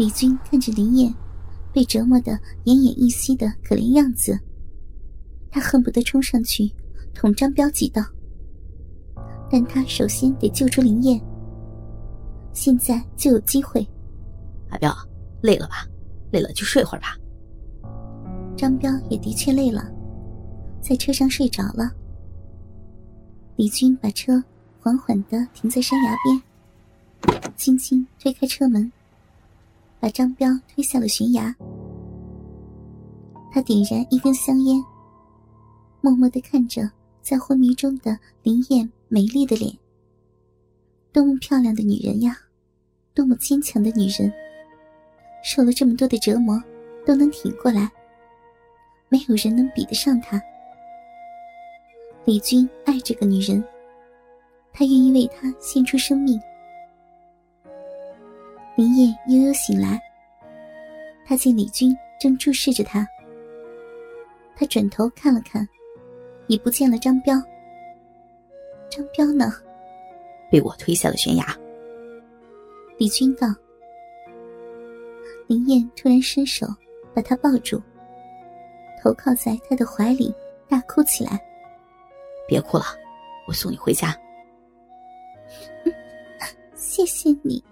李军看着林燕被折磨得奄奄一息的可怜样子，他恨不得冲上去捅张彪几刀。但他首先得救出林燕，现在就有机会。阿彪，累了吧？累了就睡会儿吧。张彪也的确累了，在车上睡着了。李军把车缓缓的停在山崖边，轻轻推开车门，把张彪推下了悬崖。他点燃一根香烟，默默的看着在昏迷中的林燕美丽的脸。多么漂亮的女人呀，多么坚强的女人，受了这么多的折磨都能挺过来，没有人能比得上她。李军爱这个女人，他愿意为她献出生命。林燕悠悠醒来，他见李军正注视着她，她转头看了看，已不见了张彪。张彪呢？被我推下了悬崖。李军道。林燕突然伸手把他抱住，头靠在他的怀里，大哭起来。别哭了，我送你回家。谢谢你，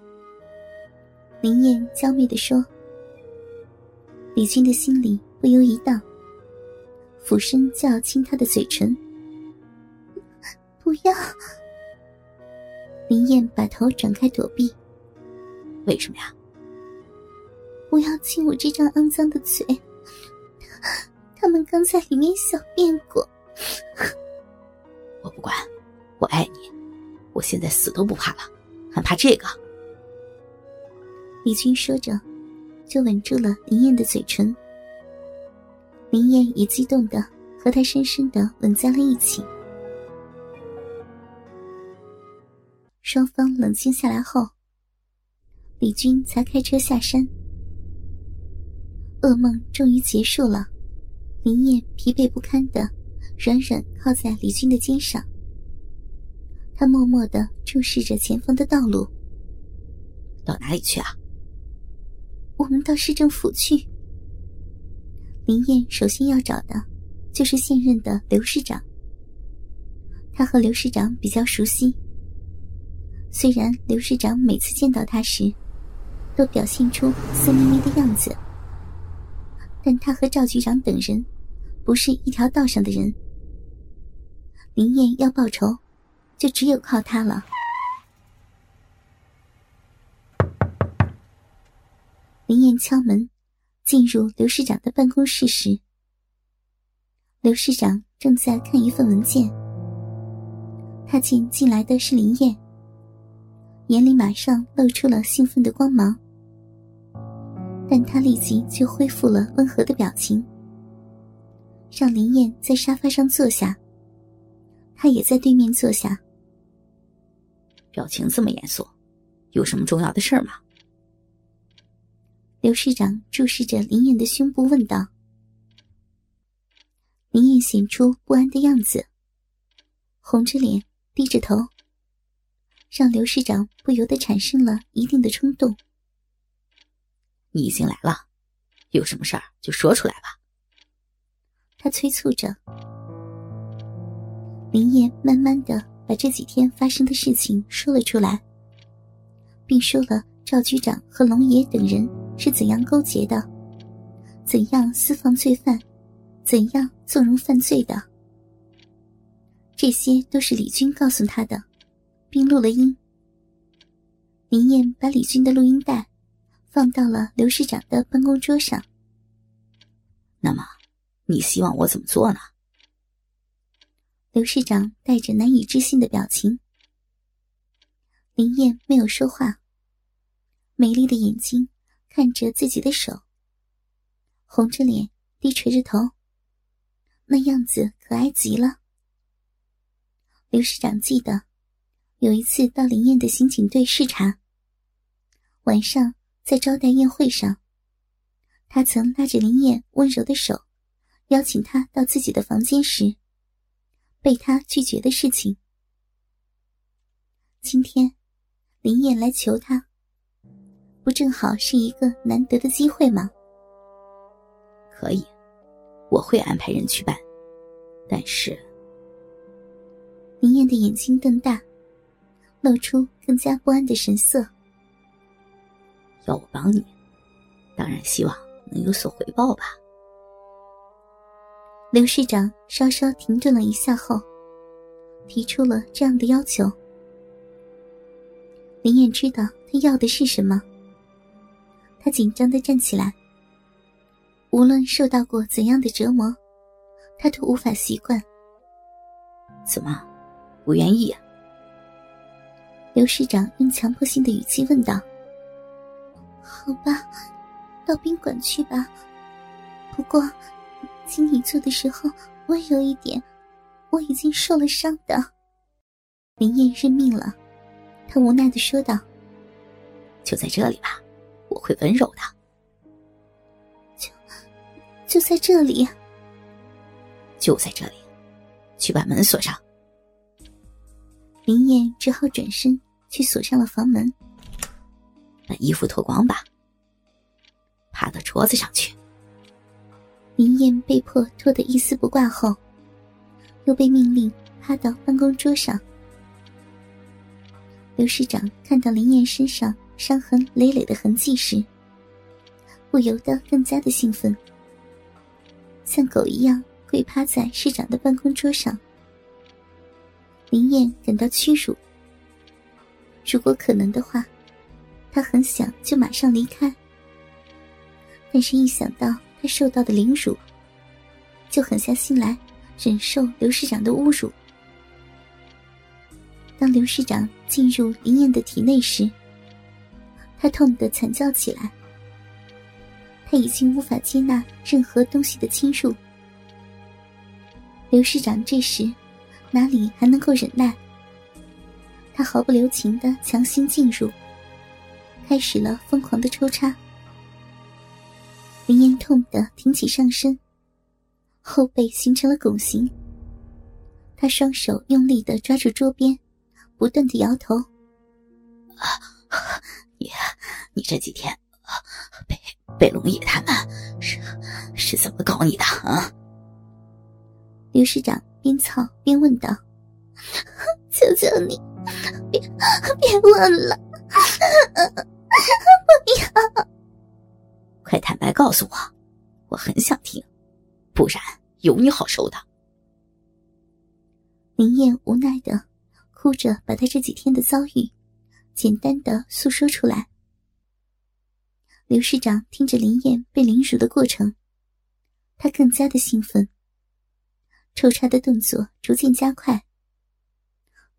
林燕娇媚的说。李军的心里不由一荡，俯身就要亲她的嘴唇。不要！林燕把头转开躲避。为什么呀？不要亲我这张肮脏的嘴，他们刚在里面小便过。我不管，我爱你，我现在死都不怕了，还怕这个？李军说着，就吻住了林燕的嘴唇。林燕也激动的和他深深的吻在了一起。双方冷静下来后，李军才开车下山。噩梦终于结束了，林燕疲惫不堪的。软软靠在李军的肩上，他默默的注视着前方的道路。到哪里去啊？我们到市政府去。林燕首先要找的，就是现任的刘市长。他和刘市长比较熟悉。虽然刘市长每次见到他时，都表现出色眯眯的样子，但他和赵局长等人，不是一条道上的人。林燕要报仇，就只有靠他了。林燕敲门，进入刘市长的办公室时，刘市长正在看一份文件。他见进来的是林燕，眼里马上露出了兴奋的光芒，但他立即就恢复了温和的表情，让林燕在沙发上坐下。他也在对面坐下，表情这么严肃，有什么重要的事吗？刘市长注视着林燕的胸部问道。林燕显出不安的样子，红着脸低着头，让刘市长不由得产生了一定的冲动。你已经来了，有什么事儿就说出来吧。他催促着。林燕慢慢的把这几天发生的事情说了出来，并说了赵局长和龙爷等人是怎样勾结的，怎样私放罪犯，怎样纵容犯罪的。这些都是李军告诉他的，并录了音。林燕把李军的录音带放到了刘市长的办公桌上。那么，你希望我怎么做呢？刘市长带着难以置信的表情，林燕没有说话，美丽的眼睛看着自己的手，红着脸，低垂着头，那样子可爱极了。刘市长记得，有一次到林燕的刑警队视察，晚上在招待宴会上，他曾拉着林燕温柔的手，邀请她到自己的房间时。被他拒绝的事情。今天，林燕来求他，不正好是一个难得的机会吗？可以，我会安排人去办。但是，林燕的眼睛瞪大，露出更加不安的神色。要我帮你，当然希望能有所回报吧。刘市长稍稍停顿了一下后，提出了这样的要求。林燕知道他要的是什么，他紧张的站起来。无论受到过怎样的折磨，他都无法习惯。怎么，不愿意呀？刘市长用强迫性的语气问道。“好吧，到宾馆去吧。不过，请你做的时候温柔一点，我已经受了伤的。”林燕认命了，她无奈的说道：“就在这里吧，会温柔的。”就在这里，就在这里，去把门锁上。林燕只好转身去锁上了房门。把衣服脱光吧，爬到桌子上去。林燕被迫脱得一丝不挂后，又被命令趴到办公桌上。刘市长看到林燕身上伤痕累累的痕迹时，不由得更加的兴奋。像狗一样跪趴在市长的办公桌上，林燕感到屈辱。如果可能的话，她很想就马上离开，但是一想到他受到的凌辱，就狠下心来忍受刘市长的侮辱。当刘市长进入林燕的体内时，他痛得惨叫起来。他已经无法接纳任何东西的侵入。刘市长这时哪里还能够忍耐？他毫不留情的强行进入，开始了疯狂的抽插。林燕痛的挺起上身，后背形成了拱形。他双手用力的抓住桌边，不断的摇头：“你，你这几天被……”被龙野他们是是怎么搞你的啊？刘师长边操边问道：“求求你，别别问了，不要！快坦白告诉我，我很想听，不然有你好受的。”林燕无奈的哭着把她这几天的遭遇简单的诉说出来。刘市长听着林燕被凌辱的过程，他更加的兴奋。抽插的动作逐渐加快，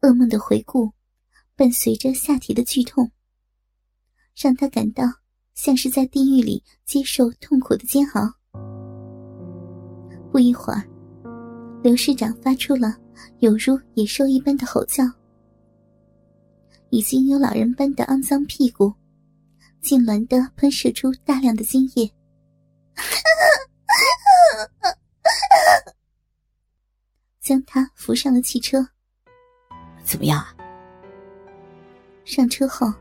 噩梦的回顾伴随着下体的剧痛，让他感到像是在地狱里接受痛苦的煎熬。不一会儿，刘市长发出了有如野兽一般的吼叫，已经有老人般的肮脏屁股。痉挛的喷射出大量的精液，将他扶上了汽车。怎么样啊？上车后，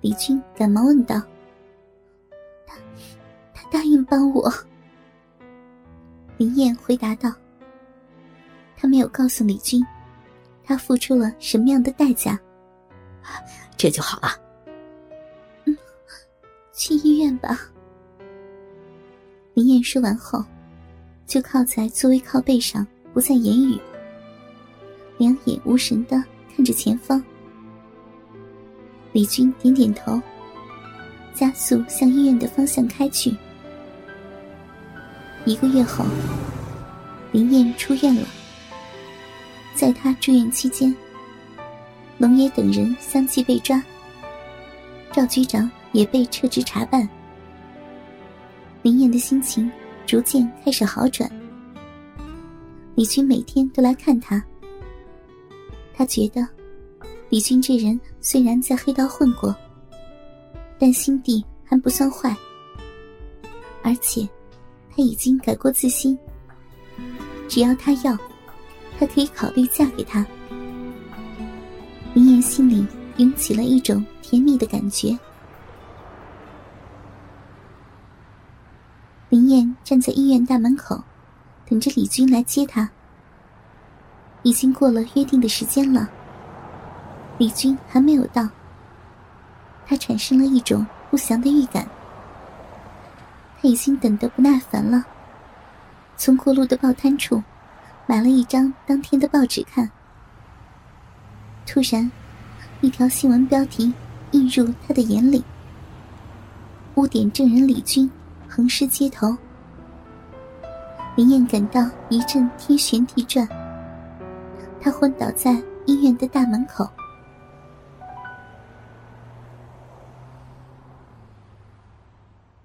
李军赶忙问道：“他，他答应帮我。”林燕回答道：“他没有告诉李军，他付出了什么样的代价。”这就好了。去医院吧。林燕说完后，就靠在座位靠背上，不再言语，两眼无神的看着前方。李军点点头，加速向医院的方向开去。一个月后，林燕出院了。在他住院期间，龙爷等人相继被抓，赵局长。也被撤职查办，林燕的心情逐渐开始好转。李军每天都来看他，他觉得李军这人虽然在黑道混过，但心地还不算坏，而且他已经改过自新。只要他要，他可以考虑嫁给他。林燕心里涌起了一种甜蜜的感觉。燕站在医院大门口，等着李军来接他。已经过了约定的时间了，李军还没有到。他产生了一种不祥的预感。他已经等得不耐烦了，从过路的报摊处买了一张当天的报纸看。突然，一条新闻标题映入他的眼里：污点证人李军横尸街头。林燕感到一阵天旋地转，她昏倒在医院的大门口。